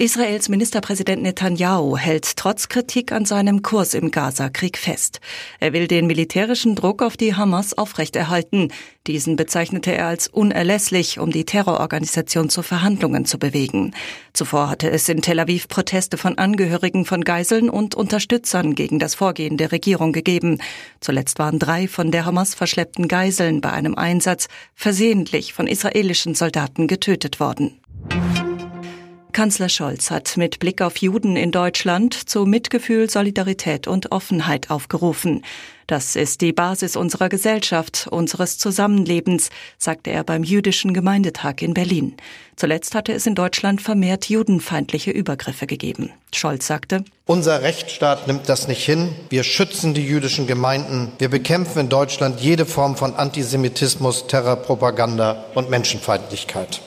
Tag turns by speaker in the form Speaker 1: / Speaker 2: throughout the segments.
Speaker 1: Israels Ministerpräsident Netanyahu hält trotz Kritik an seinem Kurs im Gaza-Krieg fest. Er will den militärischen Druck auf die Hamas aufrechterhalten. Diesen bezeichnete er als unerlässlich, um die Terrororganisation zu Verhandlungen zu bewegen. Zuvor hatte es in Tel Aviv Proteste von Angehörigen von Geiseln und Unterstützern gegen das Vorgehen der Regierung gegeben. Zuletzt waren drei von der Hamas verschleppten Geiseln bei einem Einsatz versehentlich von israelischen Soldaten getötet worden. Kanzler Scholz hat mit Blick auf Juden in Deutschland zu Mitgefühl, Solidarität und Offenheit aufgerufen. Das ist die Basis unserer Gesellschaft, unseres Zusammenlebens, sagte er beim Jüdischen Gemeindetag in Berlin. Zuletzt hatte es in Deutschland vermehrt judenfeindliche Übergriffe gegeben. Scholz sagte,
Speaker 2: Unser Rechtsstaat nimmt das nicht hin. Wir schützen die jüdischen Gemeinden. Wir bekämpfen in Deutschland jede Form von Antisemitismus, Terrorpropaganda und Menschenfeindlichkeit.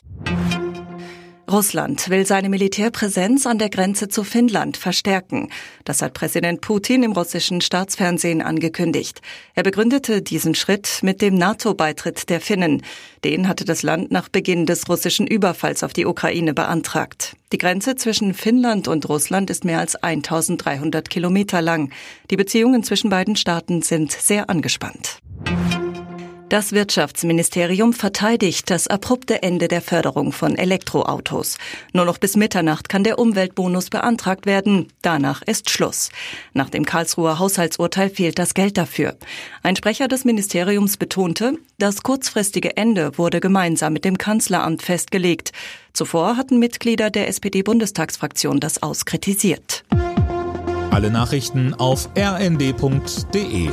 Speaker 1: Russland will seine Militärpräsenz an der Grenze zu Finnland verstärken. Das hat Präsident Putin im russischen Staatsfernsehen angekündigt. Er begründete diesen Schritt mit dem NATO-Beitritt der Finnen. Den hatte das Land nach Beginn des russischen Überfalls auf die Ukraine beantragt. Die Grenze zwischen Finnland und Russland ist mehr als 1300 Kilometer lang. Die Beziehungen zwischen beiden Staaten sind sehr angespannt. Das Wirtschaftsministerium verteidigt das abrupte Ende der Förderung von Elektroautos. Nur noch bis Mitternacht kann der Umweltbonus beantragt werden. Danach ist Schluss. Nach dem Karlsruher Haushaltsurteil fehlt das Geld dafür. Ein Sprecher des Ministeriums betonte, das kurzfristige Ende wurde gemeinsam mit dem Kanzleramt festgelegt. Zuvor hatten Mitglieder der SPD-Bundestagsfraktion das auskritisiert.
Speaker 3: Alle Nachrichten auf rnd.de